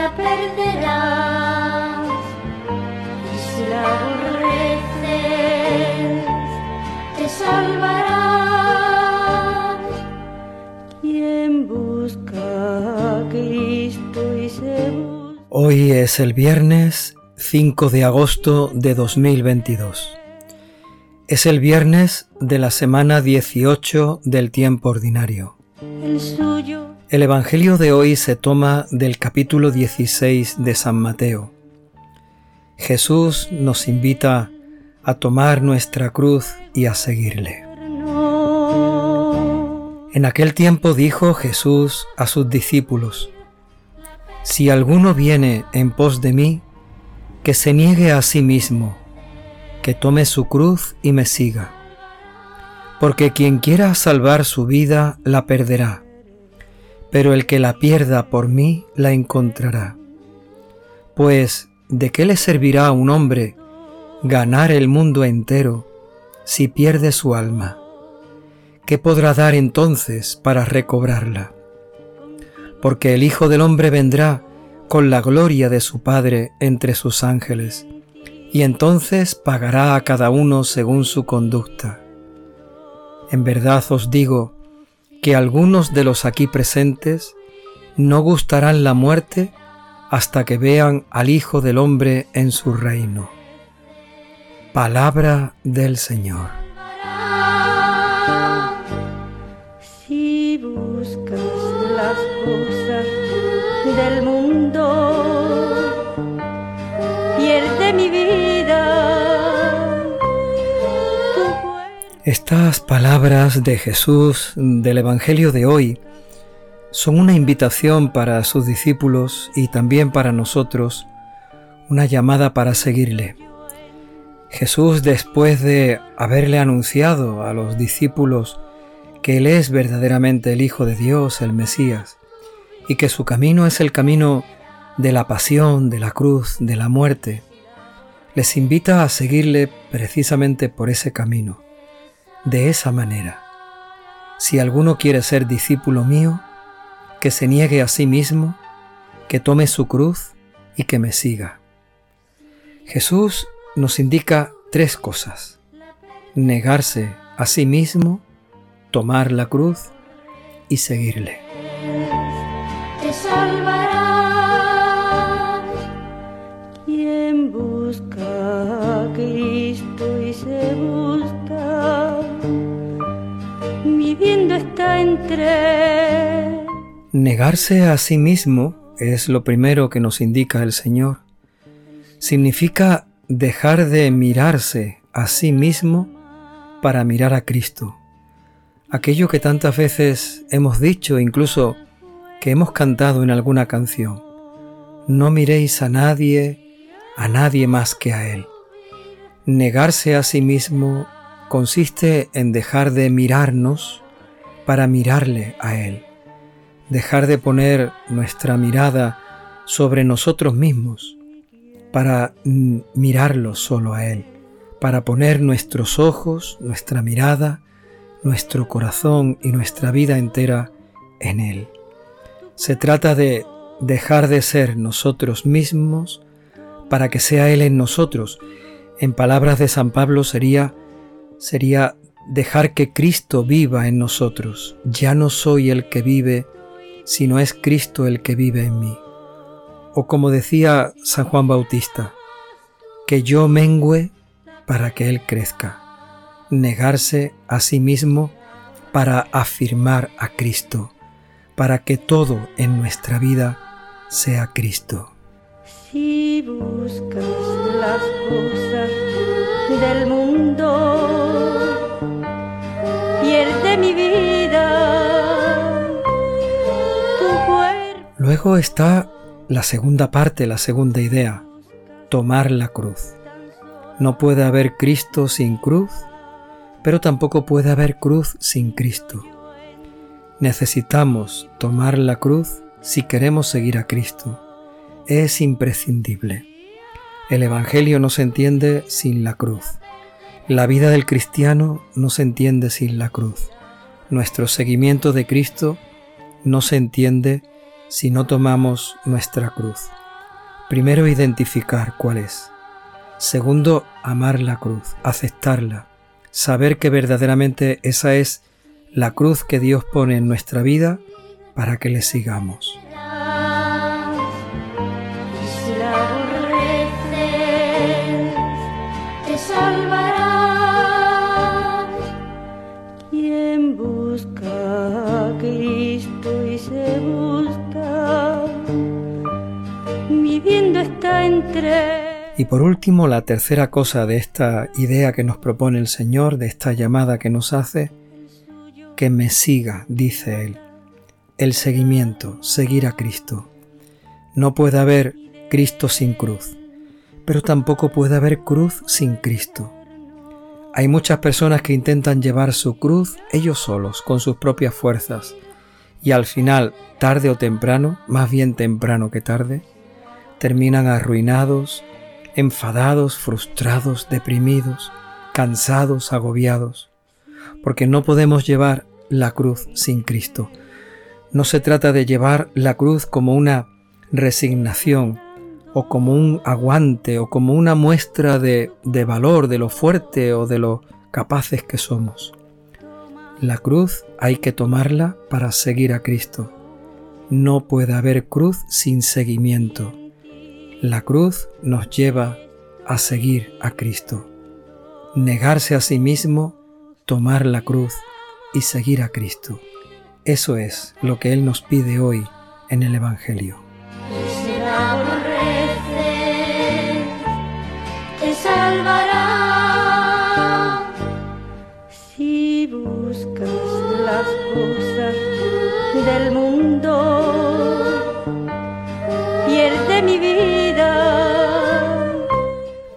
la perderás. Y si la aborreces, te salvarás. Quien busca a Cristo y se busca. Hoy es el viernes 5 de agosto de 2022. Es el viernes de la semana 18 del tiempo ordinario. El suyo El Evangelio de hoy se toma del capítulo 16 de San Mateo. Jesús nos invita a tomar nuestra cruz y a seguirle. En aquel tiempo dijo Jesús a sus discípulos, Si alguno viene en pos de mí, que se niegue a sí mismo, que tome su cruz y me siga. Porque quien quiera salvar su vida la perderá, pero el que la pierda por mí la encontrará. Pues, ¿de qué le servirá a un hombre ganar el mundo entero si pierde su alma? ¿Qué podrá dar entonces para recobrarla? Porque el Hijo del Hombre vendrá con la gloria de su Padre entre sus ángeles, y entonces pagará a cada uno según su conducta. En verdad os digo que algunos de los aquí presentes no gustarán la muerte hasta que vean al Hijo del Hombre en su reino. Palabra del Señor. Estas palabras de Jesús del Evangelio de hoy son una invitación para sus discípulos y también para nosotros, una llamada para seguirle. Jesús, después de haberle anunciado a los discípulos que Él es verdaderamente el Hijo de Dios, el Mesías, y que su camino es el camino de la pasión, de la cruz, de la muerte, les invita a seguirle precisamente por ese camino, de esa manera. Si alguno quiere ser discípulo mío, que se niegue a sí mismo, que tome su cruz y que me siga. Jesús nos indica tres cosas. Negarse a sí mismo, tomar la cruz y seguirle. te salvarás. Quien busca a Cristo y se busca, Negarse a sí mismo es lo primero que nos indica el Señor. Significa dejar de mirarse a sí mismo para mirar a Cristo. Aquello que tantas veces hemos dicho, incluso que hemos cantado en alguna canción. No miréis a nadie, a nadie más que a Él. Negarse a sí mismo consiste en dejar de mirarnos para mirarle a Él dejar de poner nuestra mirada sobre nosotros mismos para mm, mirarlo solo a Él, para poner nuestros ojos, nuestra mirada, nuestro corazón y nuestra vida entera en Él. Se trata de dejar de ser nosotros mismos para que sea Él en nosotros. En palabras de San Pablo sería sería dejar que Cristo viva en nosotros. Ya no soy el que vive, sino es Cristo el que vive en mí. O como decía San Juan Bautista, que yo mengüe para que Él crezca. Negarse a sí mismo para afirmar a Cristo, para que todo en nuestra vida sea Cristo. Si buscas las cosas del mundo, Está la segunda parte, la segunda idea, tomar la cruz. No puede haber Cristo sin cruz, pero tampoco puede haber cruz sin Cristo. Necesitamos tomar la cruz si queremos seguir a Cristo. Es imprescindible. El Evangelio no se entiende sin la cruz. La vida del cristiano no se entiende sin la cruz. Nuestro seguimiento de Cristo no se entiende si no tomamos nuestra cruz. Primero, identificar cuál es. Segundo, amar la cruz, aceptarla, saber que verdaderamente esa es la cruz que Dios pone en nuestra vida para que le sigamos. Y por último, la tercera cosa de esta idea que nos propone el Señor, de esta llamada que nos hace, que me siga, dice Él. El seguimiento, seguir a Cristo. No puede haber Cristo sin cruz, pero tampoco puede haber cruz sin Cristo. Hay muchas personas que intentan llevar su cruz ellos solos, con sus propias fuerzas, y al final, tarde o temprano, más bien temprano que tarde, terminan arruinados, enfadados, frustrados, deprimidos, cansados, agobiados, porque no podemos llevar la cruz sin Cristo. No se trata de llevar la cruz como una resignación o como un aguante o como una muestra de, de valor, de lo fuerte o de lo capaces que somos. La cruz hay que tomarla para seguir a Cristo. No puede haber cruz sin seguimiento. La cruz nos lleva a seguir a Cristo. Negarse a sí mismo, tomar la cruz y seguir a Cristo. Eso es lo que Él nos pide hoy en el Evangelio.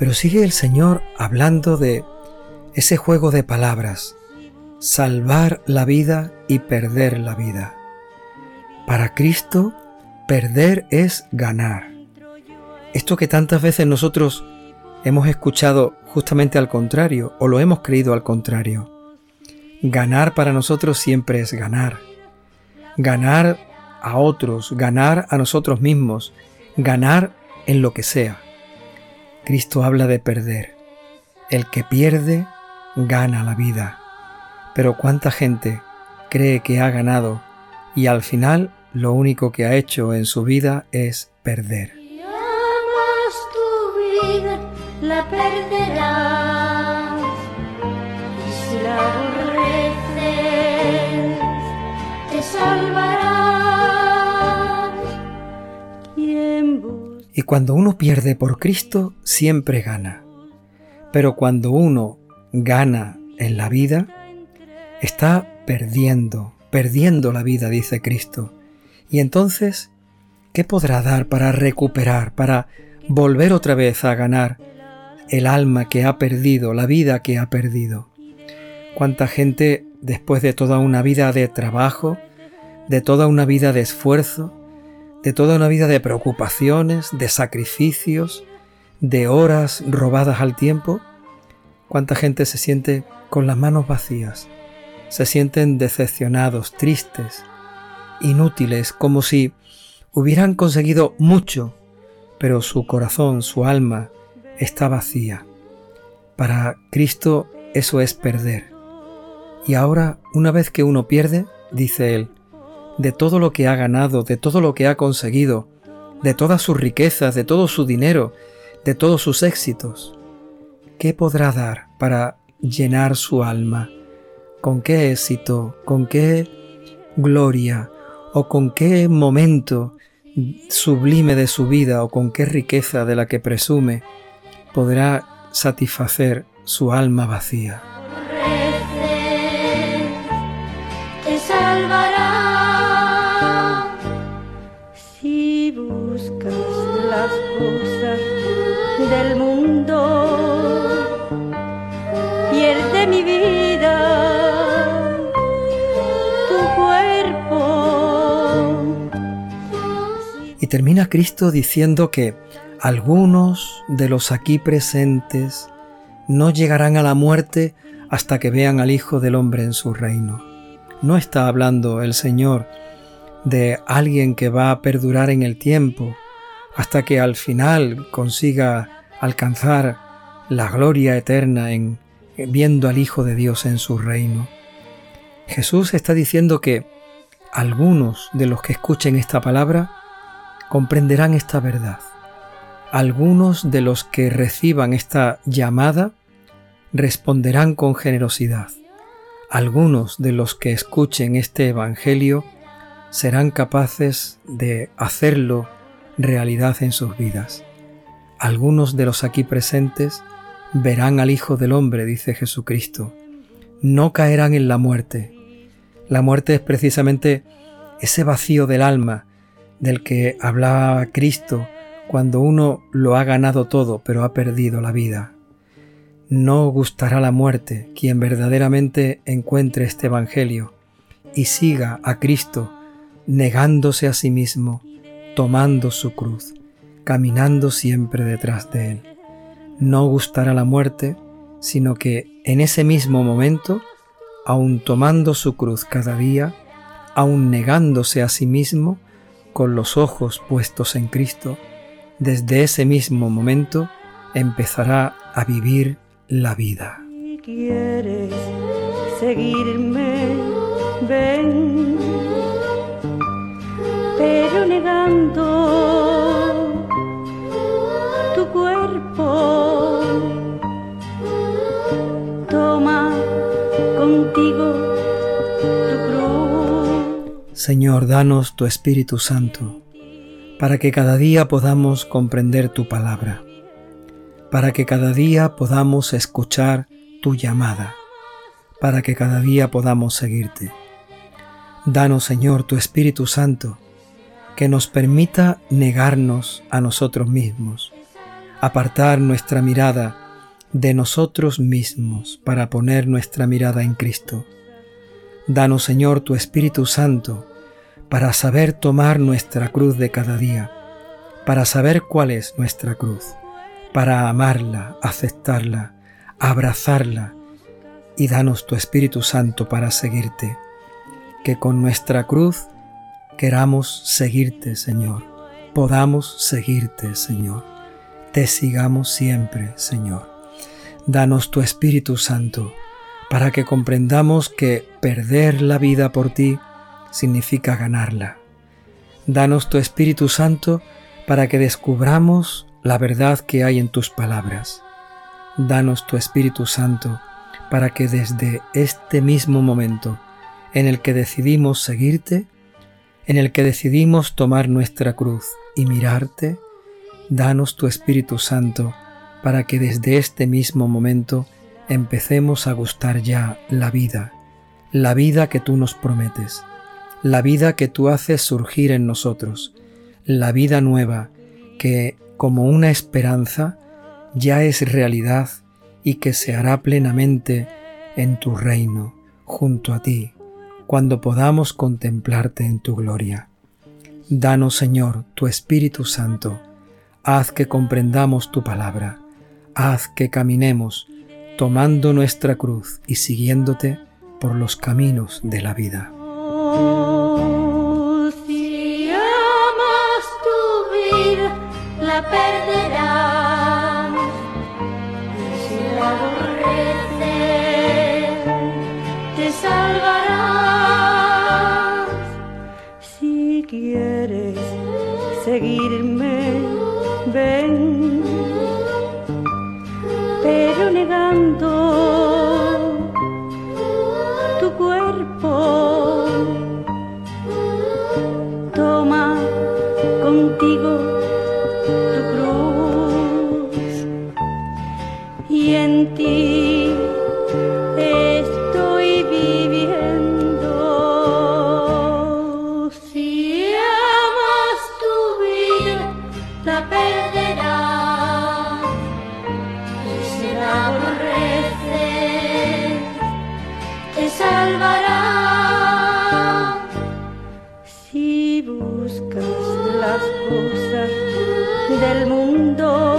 Pero sigue el Señor hablando de ese juego de palabras, salvar la vida y perder la vida. Para Cristo, perder es ganar. Esto que tantas veces nosotros hemos escuchado justamente al contrario, o lo hemos creído al contrario. Ganar para nosotros siempre es ganar. Ganar a otros, ganar a nosotros mismos, ganar en lo que sea. Cristo habla de perder. El que pierde gana la vida. Pero cuánta gente cree que ha ganado y al final lo único que ha hecho en su vida es perder. tu vida, la perderás. si la te Y cuando uno pierde por Cristo, siempre gana. Pero cuando uno gana en la vida, está perdiendo, perdiendo la vida, dice Cristo. Y entonces, ¿qué podrá dar para recuperar, para volver otra vez a ganar el alma que ha perdido, la vida que ha perdido? ¿Cuánta gente, después de toda una vida de trabajo, de toda una vida de esfuerzo, de toda una vida de preocupaciones, de sacrificios, de horas robadas al tiempo, cuánta gente se siente con las manos vacías, se sienten decepcionados, tristes, inútiles, como si hubieran conseguido mucho, pero su corazón, su alma está vacía. Para Cristo eso es perder. Y ahora, una vez que uno pierde, dice Él, de todo lo que ha ganado, de todo lo que ha conseguido, de todas sus riquezas, de todo su dinero, de todos sus éxitos. ¿Qué podrá dar para llenar su alma? ¿Con qué éxito? ¿Con qué gloria? ¿O con qué momento sublime de su vida? ¿O con qué riqueza de la que presume podrá satisfacer su alma vacía? Del mundo, pierde mi vida, tu cuerpo. Y termina Cristo diciendo que algunos de los aquí presentes no llegarán a la muerte hasta que vean al Hijo del Hombre en su reino. No está hablando el Señor de alguien que va a perdurar en el tiempo hasta que al final consiga alcanzar la gloria eterna en viendo al Hijo de Dios en su reino. Jesús está diciendo que algunos de los que escuchen esta palabra comprenderán esta verdad. Algunos de los que reciban esta llamada responderán con generosidad. Algunos de los que escuchen este Evangelio serán capaces de hacerlo realidad en sus vidas. Algunos de los aquí presentes verán al Hijo del Hombre, dice Jesucristo. No caerán en la muerte. La muerte es precisamente ese vacío del alma del que hablaba Cristo cuando uno lo ha ganado todo pero ha perdido la vida. No gustará la muerte quien verdaderamente encuentre este Evangelio y siga a Cristo negándose a sí mismo, tomando su cruz, caminando siempre detrás de Él. No gustará la muerte, sino que en ese mismo momento, aun tomando su cruz cada día, aun negándose a sí mismo, con los ojos puestos en Cristo, desde ese mismo momento empezará a vivir la vida. Si quieres seguirme, ven, pero negando toma contigo tu cruz. Señor, danos tu Espíritu Santo, para que cada día podamos comprender tu palabra para que cada día podamos escuchar tu llamada, para que cada día podamos seguirte. Danos, Señor, tu Espíritu Santo, que nos permita negarnos a nosotros mismos, apartar nuestra mirada de nosotros mismos para poner nuestra mirada en Cristo. Danos, Señor, tu Espíritu Santo, para saber tomar nuestra cruz de cada día, para saber cuál es nuestra cruz para amarla, aceptarla, abrazarla y danos tu Espíritu Santo para seguirte. Que con nuestra cruz queramos seguirte, Señor. Podamos seguirte, Señor. Te sigamos siempre, Señor. Danos tu Espíritu Santo para que comprendamos que perder la vida por ti significa ganarla. Danos tu Espíritu Santo para que descubramos la verdad que hay en tus palabras. Danos tu Espíritu Santo para que desde este mismo momento en el que decidimos seguirte, en el que decidimos tomar nuestra cruz y mirarte, danos tu Espíritu Santo para que desde este mismo momento empecemos a gustar ya la vida, la vida que tú nos prometes, la vida que tú haces surgir en nosotros, la vida nueva que como una esperanza ya es realidad y que se hará plenamente en tu reino, junto a ti, cuando podamos contemplarte en tu gloria. Danos, Señor, tu Espíritu Santo, haz que comprendamos tu palabra, haz que caminemos tomando nuestra cruz y siguiéndote por los caminos de la vida. Si amas tu vida. Cuerpo. Salvará. Si buscas las cosas del mundo,